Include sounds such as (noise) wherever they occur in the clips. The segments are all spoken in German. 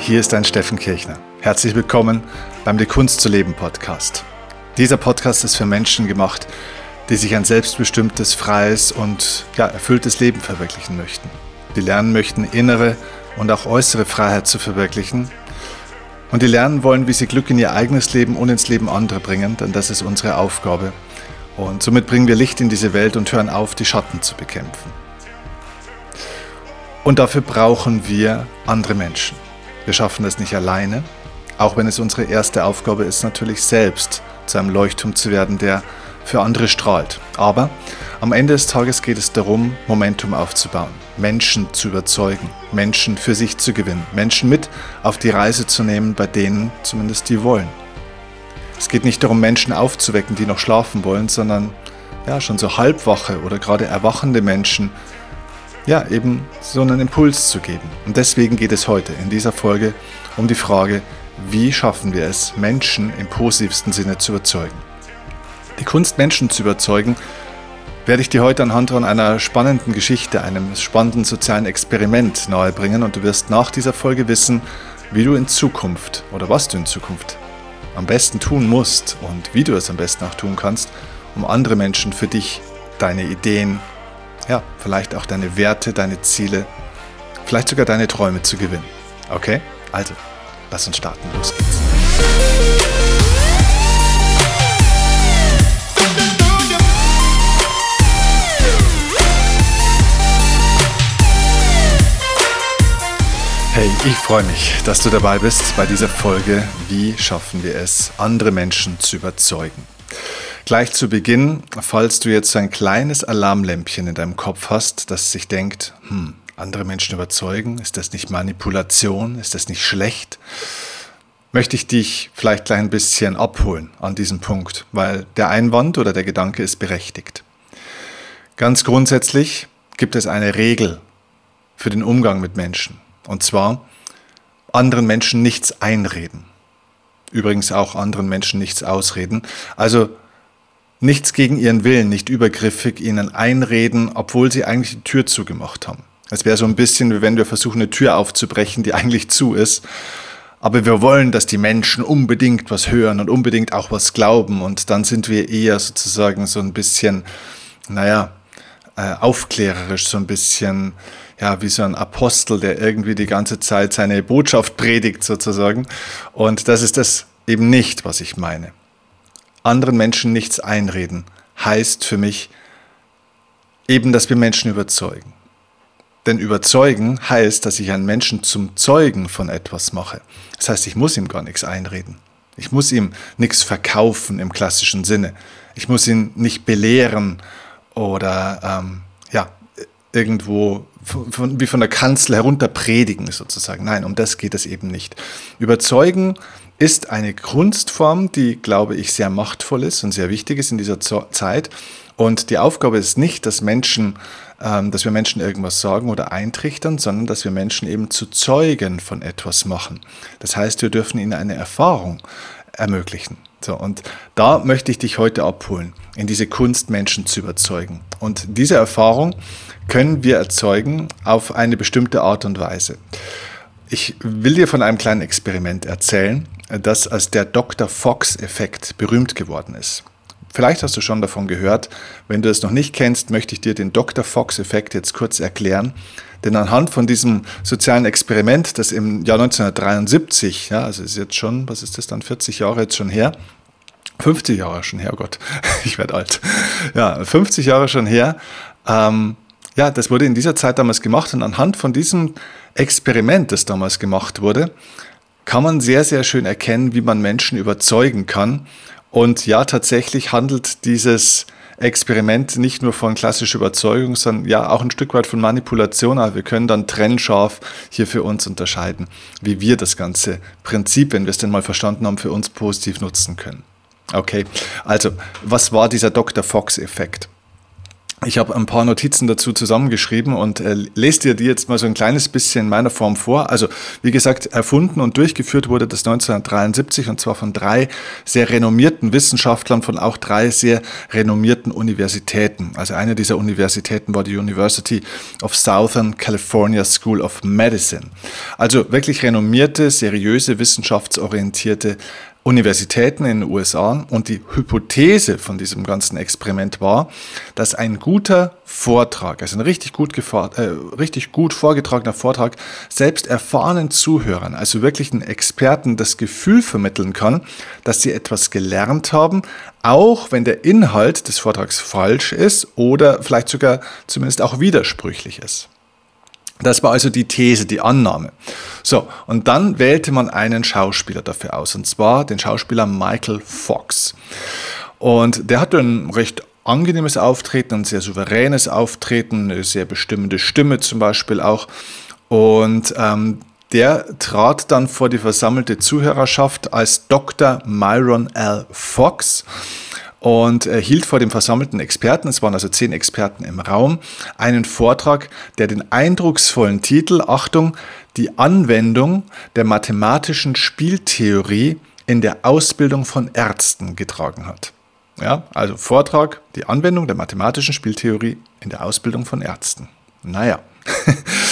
hier ist dein Steffen Kirchner. Herzlich willkommen beim Die Kunst zu leben Podcast. Dieser Podcast ist für Menschen gemacht, die sich ein selbstbestimmtes, freies und ja, erfülltes Leben verwirklichen möchten. Die lernen möchten, innere und auch äußere Freiheit zu verwirklichen. Und die lernen wollen, wie sie Glück in ihr eigenes Leben und ins Leben anderer bringen, denn das ist unsere Aufgabe. Und somit bringen wir Licht in diese Welt und hören auf, die Schatten zu bekämpfen. Und dafür brauchen wir andere Menschen. Wir schaffen das nicht alleine, auch wenn es unsere erste Aufgabe ist, natürlich selbst zu einem Leuchtturm zu werden, der für andere strahlt. Aber am Ende des Tages geht es darum, Momentum aufzubauen, Menschen zu überzeugen, Menschen für sich zu gewinnen, Menschen mit auf die Reise zu nehmen, bei denen zumindest die wollen. Es geht nicht darum, Menschen aufzuwecken, die noch schlafen wollen, sondern ja, schon so halbwache oder gerade erwachende Menschen ja, eben so einen Impuls zu geben. Und deswegen geht es heute in dieser Folge um die Frage, wie schaffen wir es, Menschen im positivsten Sinne zu überzeugen. Die Kunst, Menschen zu überzeugen, werde ich dir heute anhand von einer spannenden Geschichte, einem spannenden sozialen Experiment nahebringen und du wirst nach dieser Folge wissen, wie du in Zukunft oder was du in Zukunft am besten tun musst und wie du es am besten auch tun kannst, um andere Menschen für dich, deine Ideen, ja, vielleicht auch deine Werte, deine Ziele, vielleicht sogar deine Träume zu gewinnen. Okay? Also, lass uns starten. Los geht's. Hey, ich freue mich, dass du dabei bist bei dieser Folge Wie schaffen wir es, andere Menschen zu überzeugen. Gleich zu Beginn, falls du jetzt ein kleines Alarmlämpchen in deinem Kopf hast, das sich denkt, hm, andere Menschen überzeugen, ist das nicht Manipulation, ist das nicht schlecht, möchte ich dich vielleicht gleich ein bisschen abholen an diesem Punkt, weil der Einwand oder der Gedanke ist berechtigt. Ganz grundsätzlich gibt es eine Regel für den Umgang mit Menschen, und zwar anderen Menschen nichts einreden. Übrigens auch anderen Menschen nichts ausreden. Also nichts gegen ihren Willen, nicht übergriffig ihnen einreden, obwohl sie eigentlich die Tür zugemacht haben. Es wäre so ein bisschen, wie wenn wir versuchen, eine Tür aufzubrechen, die eigentlich zu ist. Aber wir wollen, dass die Menschen unbedingt was hören und unbedingt auch was glauben. Und dann sind wir eher sozusagen so ein bisschen, naja, äh, aufklärerisch, so ein bisschen, ja, wie so ein Apostel, der irgendwie die ganze Zeit seine Botschaft predigt sozusagen. Und das ist das eben nicht, was ich meine anderen Menschen nichts einreden, heißt für mich eben, dass wir Menschen überzeugen. Denn überzeugen heißt, dass ich einen Menschen zum Zeugen von etwas mache. Das heißt, ich muss ihm gar nichts einreden. Ich muss ihm nichts verkaufen im klassischen Sinne. Ich muss ihn nicht belehren oder ähm, ja, irgendwo von, von, wie von der Kanzel herunter predigen sozusagen. Nein, um das geht es eben nicht. Überzeugen ist eine Kunstform, die, glaube ich, sehr machtvoll ist und sehr wichtig ist in dieser Zeit. Und die Aufgabe ist nicht, dass Menschen, ähm, dass wir Menschen irgendwas sagen oder eintrichtern, sondern dass wir Menschen eben zu Zeugen von etwas machen. Das heißt, wir dürfen ihnen eine Erfahrung ermöglichen. So, und da möchte ich dich heute abholen, in diese Kunst, Menschen zu überzeugen. Und diese Erfahrung können wir erzeugen auf eine bestimmte Art und Weise. Ich will dir von einem kleinen Experiment erzählen, das als der Dr. Fox-Effekt berühmt geworden ist. Vielleicht hast du schon davon gehört. Wenn du es noch nicht kennst, möchte ich dir den Dr. Fox-Effekt jetzt kurz erklären. Denn anhand von diesem sozialen Experiment, das im Jahr 1973, ja, also ist jetzt schon, was ist das dann, 40 Jahre jetzt schon her, 50 Jahre schon her, oh Gott, (laughs) ich werde alt. Ja, 50 Jahre schon her, ähm, ja, das wurde in dieser Zeit damals gemacht und anhand von diesem Experiment, das damals gemacht wurde, kann man sehr, sehr schön erkennen, wie man Menschen überzeugen kann. Und ja, tatsächlich handelt dieses Experiment nicht nur von klassischer Überzeugung, sondern ja auch ein Stück weit von Manipulation. Aber wir können dann trennscharf hier für uns unterscheiden, wie wir das ganze Prinzip, wenn wir es denn mal verstanden haben, für uns positiv nutzen können. Okay, also was war dieser Dr. Fox-Effekt? Ich habe ein paar Notizen dazu zusammengeschrieben und äh, lese dir die jetzt mal so ein kleines bisschen in meiner Form vor. Also, wie gesagt, erfunden und durchgeführt wurde das 1973 und zwar von drei sehr renommierten Wissenschaftlern von auch drei sehr renommierten Universitäten. Also eine dieser Universitäten war die University of Southern California School of Medicine. Also wirklich renommierte, seriöse, wissenschaftsorientierte Universitäten in den USA und die Hypothese von diesem ganzen Experiment war, dass ein guter Vortrag, also ein richtig gut, äh, richtig gut vorgetragener Vortrag, selbst erfahrenen Zuhörern, also wirklichen Experten, das Gefühl vermitteln kann, dass sie etwas gelernt haben, auch wenn der Inhalt des Vortrags falsch ist oder vielleicht sogar zumindest auch widersprüchlich ist. Das war also die These, die Annahme. So, und dann wählte man einen Schauspieler dafür aus, und zwar den Schauspieler Michael Fox. Und der hatte ein recht angenehmes Auftreten, ein sehr souveränes Auftreten, eine sehr bestimmende Stimme zum Beispiel auch. Und ähm, der trat dann vor die versammelte Zuhörerschaft als Dr. Myron L. Fox und er hielt vor dem versammelten Experten, es waren also zehn Experten im Raum, einen Vortrag, der den eindrucksvollen Titel, Achtung, die Anwendung der mathematischen Spieltheorie in der Ausbildung von Ärzten getragen hat. Ja, also Vortrag, die Anwendung der mathematischen Spieltheorie in der Ausbildung von Ärzten. Naja. (laughs)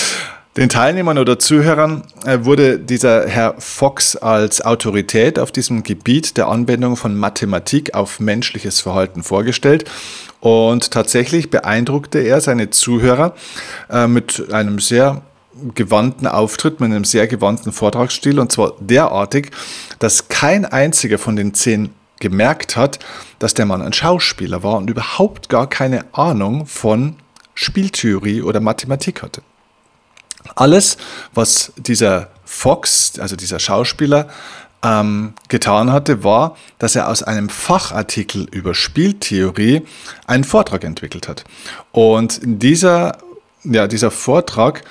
Den Teilnehmern oder Zuhörern äh, wurde dieser Herr Fox als Autorität auf diesem Gebiet der Anwendung von Mathematik auf menschliches Verhalten vorgestellt. Und tatsächlich beeindruckte er seine Zuhörer äh, mit einem sehr gewandten Auftritt, mit einem sehr gewandten Vortragsstil und zwar derartig, dass kein einziger von den zehn gemerkt hat, dass der Mann ein Schauspieler war und überhaupt gar keine Ahnung von Spieltheorie oder Mathematik hatte. Alles, was dieser Fox, also dieser Schauspieler, ähm, getan hatte, war, dass er aus einem Fachartikel über Spieltheorie einen Vortrag entwickelt hat. Und dieser, ja, dieser Vortrag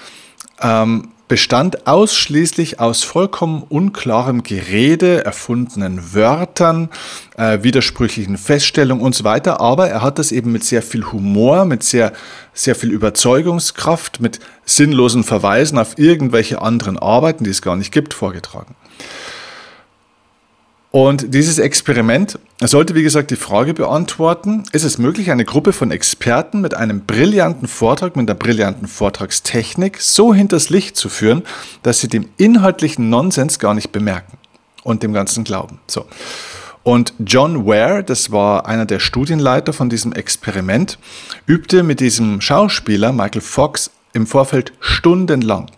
ähm, bestand ausschließlich aus vollkommen unklarem Gerede, erfundenen Wörtern, äh, widersprüchlichen Feststellungen und so weiter. Aber er hat das eben mit sehr viel Humor, mit sehr, sehr viel Überzeugungskraft, mit sinnlosen Verweisen auf irgendwelche anderen Arbeiten, die es gar nicht gibt, vorgetragen. Und dieses Experiment sollte, wie gesagt, die Frage beantworten, ist es möglich, eine Gruppe von Experten mit einem brillanten Vortrag, mit einer brillanten Vortragstechnik so hinters Licht zu führen, dass sie dem inhaltlichen Nonsens gar nicht bemerken und dem Ganzen glauben. So. Und John Ware, das war einer der Studienleiter von diesem Experiment, übte mit diesem Schauspieler Michael Fox im Vorfeld stundenlang.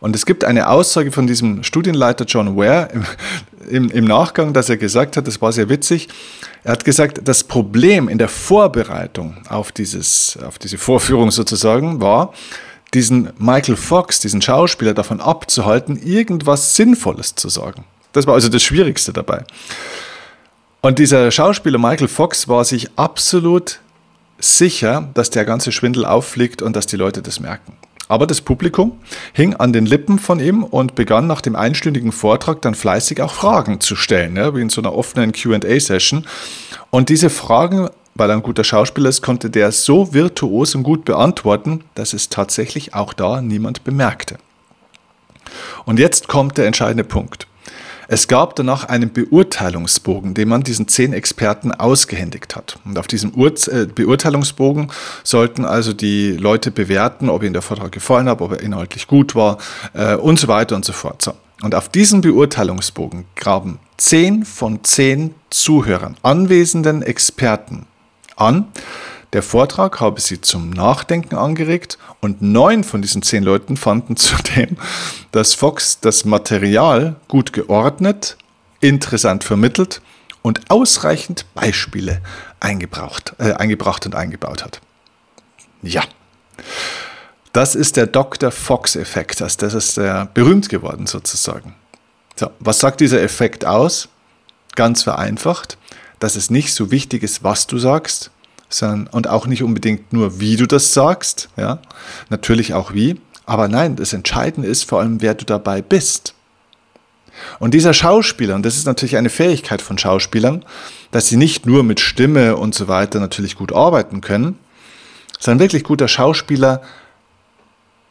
Und es gibt eine Aussage von diesem Studienleiter John Ware, im, im Nachgang, dass er gesagt hat, das war sehr witzig, er hat gesagt, das Problem in der Vorbereitung auf, dieses, auf diese Vorführung sozusagen war, diesen Michael Fox, diesen Schauspieler davon abzuhalten, irgendwas Sinnvolles zu sagen. Das war also das Schwierigste dabei. Und dieser Schauspieler Michael Fox war sich absolut sicher, dass der ganze Schwindel auffliegt und dass die Leute das merken. Aber das Publikum hing an den Lippen von ihm und begann nach dem einstündigen Vortrag dann fleißig auch Fragen zu stellen, ja, wie in so einer offenen QA-Session. Und diese Fragen, weil er ein guter Schauspieler ist, konnte der so virtuos und gut beantworten, dass es tatsächlich auch da niemand bemerkte. Und jetzt kommt der entscheidende Punkt. Es gab danach einen Beurteilungsbogen, den man diesen zehn Experten ausgehändigt hat. Und auf diesem Ur äh, Beurteilungsbogen sollten also die Leute bewerten, ob ihnen der Vortrag gefallen hat, ob er inhaltlich gut war äh, und so weiter und so fort. So. Und auf diesem Beurteilungsbogen graben zehn von zehn Zuhörern, anwesenden Experten an, der Vortrag habe sie zum Nachdenken angeregt und neun von diesen zehn Leuten fanden (laughs) zudem, dass Fox das Material gut geordnet, interessant vermittelt und ausreichend Beispiele eingebracht, äh, eingebracht und eingebaut hat. Ja, das ist der Dr. Fox-Effekt. Also das ist der berühmt geworden sozusagen. So, was sagt dieser Effekt aus? Ganz vereinfacht, dass es nicht so wichtig ist, was du sagst, sondern, und auch nicht unbedingt nur, wie du das sagst, ja, natürlich auch wie, aber nein, das Entscheidende ist vor allem, wer du dabei bist. Und dieser Schauspieler, und das ist natürlich eine Fähigkeit von Schauspielern, dass sie nicht nur mit Stimme und so weiter natürlich gut arbeiten können, So ein wirklich guter Schauspieler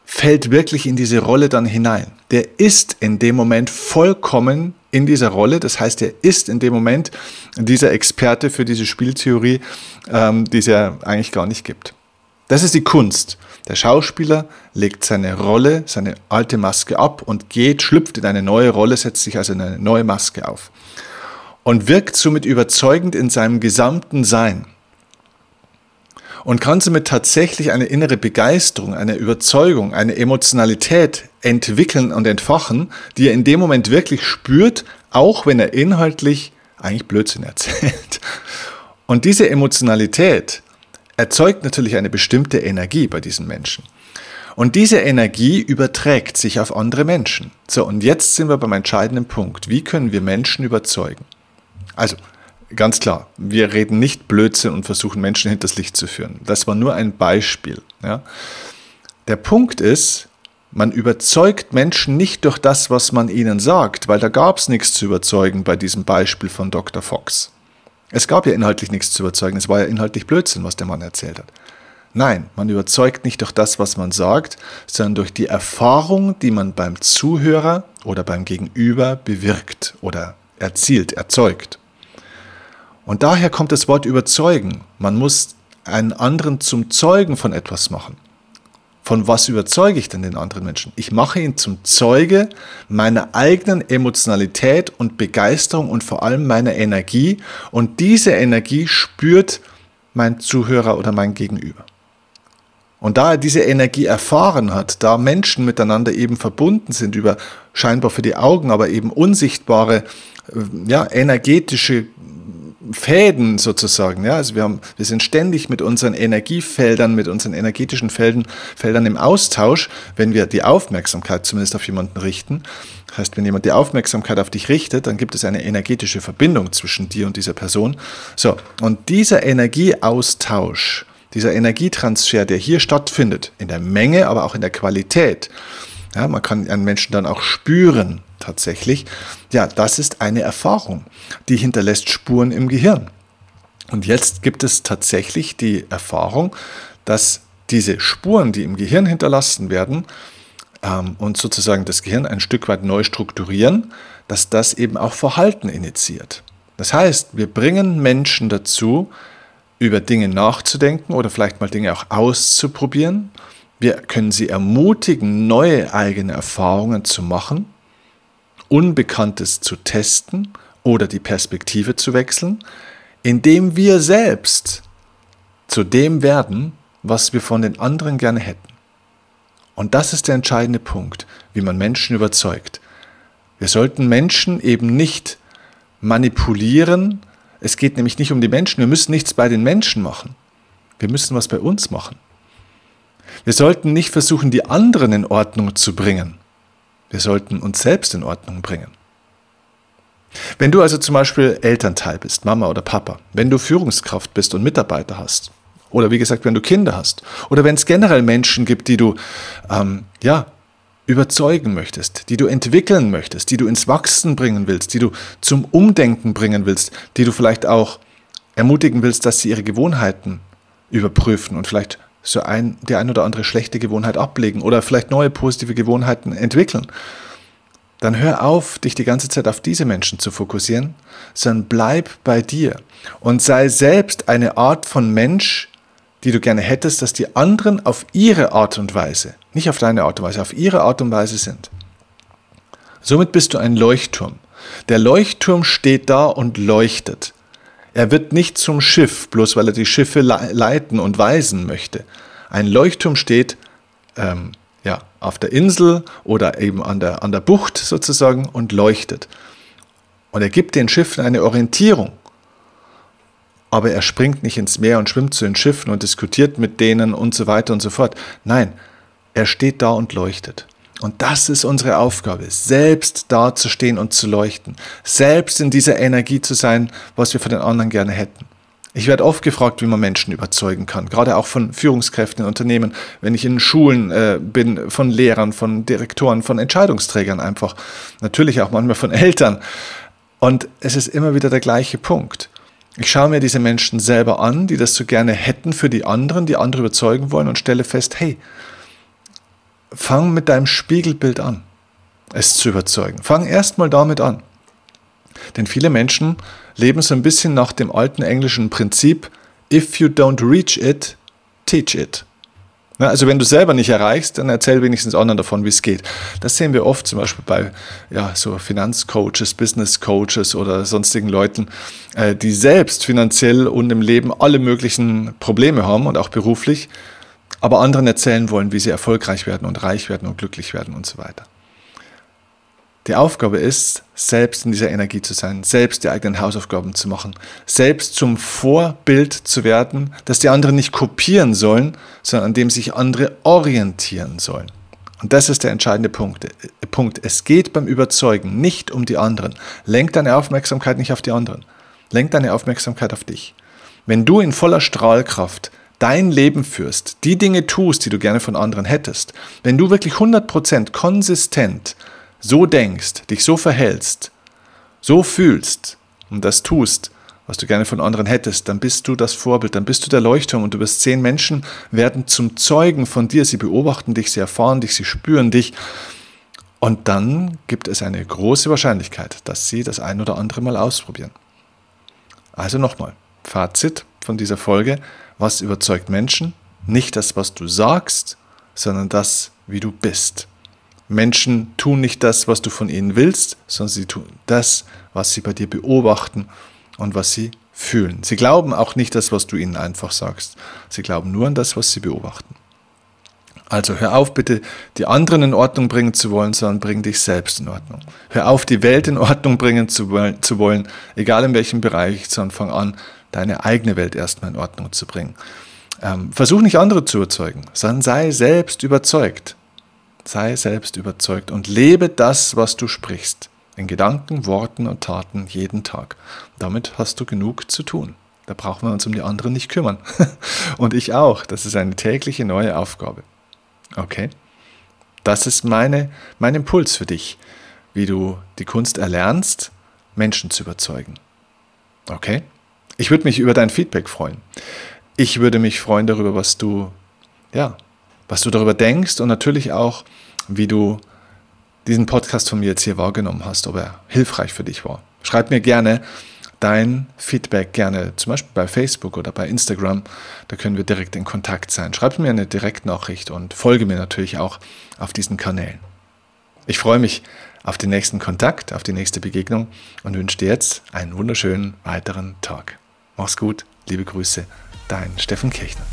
fällt wirklich in diese Rolle dann hinein. Der ist in dem Moment vollkommen in dieser Rolle. Das heißt, er ist in dem Moment dieser Experte für diese Spieltheorie, ähm, die es ja eigentlich gar nicht gibt. Das ist die Kunst. Der Schauspieler legt seine Rolle, seine alte Maske ab und geht, schlüpft in eine neue Rolle, setzt sich also eine neue Maske auf und wirkt somit überzeugend in seinem gesamten Sein und kann somit tatsächlich eine innere Begeisterung, eine Überzeugung, eine Emotionalität entwickeln und entfachen, die er in dem Moment wirklich spürt, auch wenn er inhaltlich eigentlich Blödsinn erzählt. Und diese Emotionalität erzeugt natürlich eine bestimmte Energie bei diesen Menschen. Und diese Energie überträgt sich auf andere Menschen. So, und jetzt sind wir beim entscheidenden Punkt. Wie können wir Menschen überzeugen? Also, ganz klar, wir reden nicht Blödsinn und versuchen Menschen hinters Licht zu führen. Das war nur ein Beispiel. Ja. Der Punkt ist, man überzeugt Menschen nicht durch das, was man ihnen sagt, weil da gab es nichts zu überzeugen bei diesem Beispiel von Dr. Fox. Es gab ja inhaltlich nichts zu überzeugen, es war ja inhaltlich Blödsinn, was der Mann erzählt hat. Nein, man überzeugt nicht durch das, was man sagt, sondern durch die Erfahrung, die man beim Zuhörer oder beim Gegenüber bewirkt oder erzielt, erzeugt. Und daher kommt das Wort überzeugen. Man muss einen anderen zum Zeugen von etwas machen. Von was überzeuge ich denn den anderen Menschen? Ich mache ihn zum Zeuge meiner eigenen Emotionalität und Begeisterung und vor allem meiner Energie. Und diese Energie spürt mein Zuhörer oder mein Gegenüber. Und da er diese Energie erfahren hat, da Menschen miteinander eben verbunden sind über scheinbar für die Augen, aber eben unsichtbare, äh, ja, energetische Fäden sozusagen. Ja? Also wir, haben, wir sind ständig mit unseren Energiefeldern, mit unseren energetischen Felden, Feldern im Austausch, wenn wir die Aufmerksamkeit zumindest auf jemanden richten. Das heißt, wenn jemand die Aufmerksamkeit auf dich richtet, dann gibt es eine energetische Verbindung zwischen dir und dieser Person. So, und dieser Energieaustausch, dieser Energietransfer, der hier stattfindet, in der Menge, aber auch in der Qualität, ja, man kann einen Menschen dann auch spüren, tatsächlich. Ja, das ist eine Erfahrung, die hinterlässt Spuren im Gehirn. Und jetzt gibt es tatsächlich die Erfahrung, dass diese Spuren, die im Gehirn hinterlassen werden ähm, und sozusagen das Gehirn ein Stück weit neu strukturieren, dass das eben auch Verhalten initiiert. Das heißt, wir bringen Menschen dazu, über Dinge nachzudenken oder vielleicht mal Dinge auch auszuprobieren. Wir können sie ermutigen, neue eigene Erfahrungen zu machen Unbekanntes zu testen oder die Perspektive zu wechseln, indem wir selbst zu dem werden, was wir von den anderen gerne hätten. Und das ist der entscheidende Punkt, wie man Menschen überzeugt. Wir sollten Menschen eben nicht manipulieren. Es geht nämlich nicht um die Menschen. Wir müssen nichts bei den Menschen machen. Wir müssen was bei uns machen. Wir sollten nicht versuchen, die anderen in Ordnung zu bringen. Wir sollten uns selbst in Ordnung bringen. Wenn du also zum Beispiel Elternteil bist, Mama oder Papa, wenn du Führungskraft bist und Mitarbeiter hast, oder wie gesagt, wenn du Kinder hast, oder wenn es generell Menschen gibt, die du ähm, ja, überzeugen möchtest, die du entwickeln möchtest, die du ins Wachsen bringen willst, die du zum Umdenken bringen willst, die du vielleicht auch ermutigen willst, dass sie ihre Gewohnheiten überprüfen und vielleicht so ein, die ein oder andere schlechte Gewohnheit ablegen oder vielleicht neue positive Gewohnheiten entwickeln, dann hör auf, dich die ganze Zeit auf diese Menschen zu fokussieren, sondern bleib bei dir und sei selbst eine Art von Mensch, die du gerne hättest, dass die anderen auf ihre Art und Weise, nicht auf deine Art und Weise, auf ihre Art und Weise sind. Somit bist du ein Leuchtturm. Der Leuchtturm steht da und leuchtet. Er wird nicht zum Schiff, bloß weil er die Schiffe leiten und weisen möchte. Ein Leuchtturm steht ähm, ja, auf der Insel oder eben an der, an der Bucht sozusagen und leuchtet. Und er gibt den Schiffen eine Orientierung. Aber er springt nicht ins Meer und schwimmt zu den Schiffen und diskutiert mit denen und so weiter und so fort. Nein, er steht da und leuchtet. Und das ist unsere Aufgabe, selbst da zu stehen und zu leuchten, selbst in dieser Energie zu sein, was wir von den anderen gerne hätten. Ich werde oft gefragt, wie man Menschen überzeugen kann, gerade auch von Führungskräften in Unternehmen, wenn ich in Schulen äh, bin, von Lehrern, von Direktoren, von Entscheidungsträgern einfach, natürlich auch manchmal von Eltern. Und es ist immer wieder der gleiche Punkt. Ich schaue mir diese Menschen selber an, die das so gerne hätten für die anderen, die andere überzeugen wollen und stelle fest, hey, fang mit deinem Spiegelbild an, es zu überzeugen. Fang erstmal damit an. Denn viele Menschen leben so ein bisschen nach dem alten englischen Prinzip, if you don't reach it, teach it. Also wenn du selber nicht erreichst, dann erzähl wenigstens anderen davon, wie es geht. Das sehen wir oft zum Beispiel bei ja, so Finanzcoaches, Business Coaches oder sonstigen Leuten, äh, die selbst finanziell und im Leben alle möglichen Probleme haben und auch beruflich, aber anderen erzählen wollen, wie sie erfolgreich werden und reich werden und glücklich werden und so weiter. Die Aufgabe ist, selbst in dieser Energie zu sein, selbst die eigenen Hausaufgaben zu machen, selbst zum Vorbild zu werden, das die anderen nicht kopieren sollen, sondern an dem sich andere orientieren sollen. Und das ist der entscheidende Punkt. Punkt. Es geht beim Überzeugen nicht um die anderen. Lenk deine Aufmerksamkeit nicht auf die anderen. Lenk deine Aufmerksamkeit auf dich. Wenn du in voller Strahlkraft dein Leben führst, die Dinge tust, die du gerne von anderen hättest, wenn du wirklich 100% konsistent so denkst, dich so verhältst, so fühlst und das tust, was du gerne von anderen hättest, dann bist du das Vorbild, dann bist du der Leuchtturm und du wirst sehen, Menschen werden zum Zeugen von dir, sie beobachten dich, sie erfahren dich, sie spüren dich. Und dann gibt es eine große Wahrscheinlichkeit, dass sie das ein oder andere mal ausprobieren. Also nochmal, Fazit von dieser Folge, was überzeugt Menschen? Nicht das, was du sagst, sondern das, wie du bist. Menschen tun nicht das, was du von ihnen willst, sondern sie tun das, was sie bei dir beobachten und was sie fühlen. Sie glauben auch nicht das, was du ihnen einfach sagst. Sie glauben nur an das, was sie beobachten. Also hör auf, bitte die anderen in Ordnung bringen zu wollen, sondern bring dich selbst in Ordnung. Hör auf, die Welt in Ordnung bringen zu wollen, egal in welchem Bereich, sondern fang an, deine eigene Welt erstmal in Ordnung zu bringen. Ähm, versuch nicht andere zu überzeugen, sondern sei selbst überzeugt. Sei selbst überzeugt und lebe das, was du sprichst. In Gedanken, Worten und Taten jeden Tag. Damit hast du genug zu tun. Da brauchen wir uns um die anderen nicht kümmern. (laughs) und ich auch. Das ist eine tägliche neue Aufgabe. Okay? Das ist meine, mein Impuls für dich, wie du die Kunst erlernst, Menschen zu überzeugen. Okay? Ich würde mich über dein Feedback freuen. Ich würde mich freuen darüber, was du, ja, was du darüber denkst und natürlich auch, wie du diesen Podcast von mir jetzt hier wahrgenommen hast, ob er hilfreich für dich war. Schreib mir gerne dein Feedback gerne, zum Beispiel bei Facebook oder bei Instagram. Da können wir direkt in Kontakt sein. Schreib mir eine Direktnachricht und folge mir natürlich auch auf diesen Kanälen. Ich freue mich auf den nächsten Kontakt, auf die nächste Begegnung und wünsche dir jetzt einen wunderschönen weiteren Tag. Mach's gut, liebe Grüße, dein Steffen Kirchner.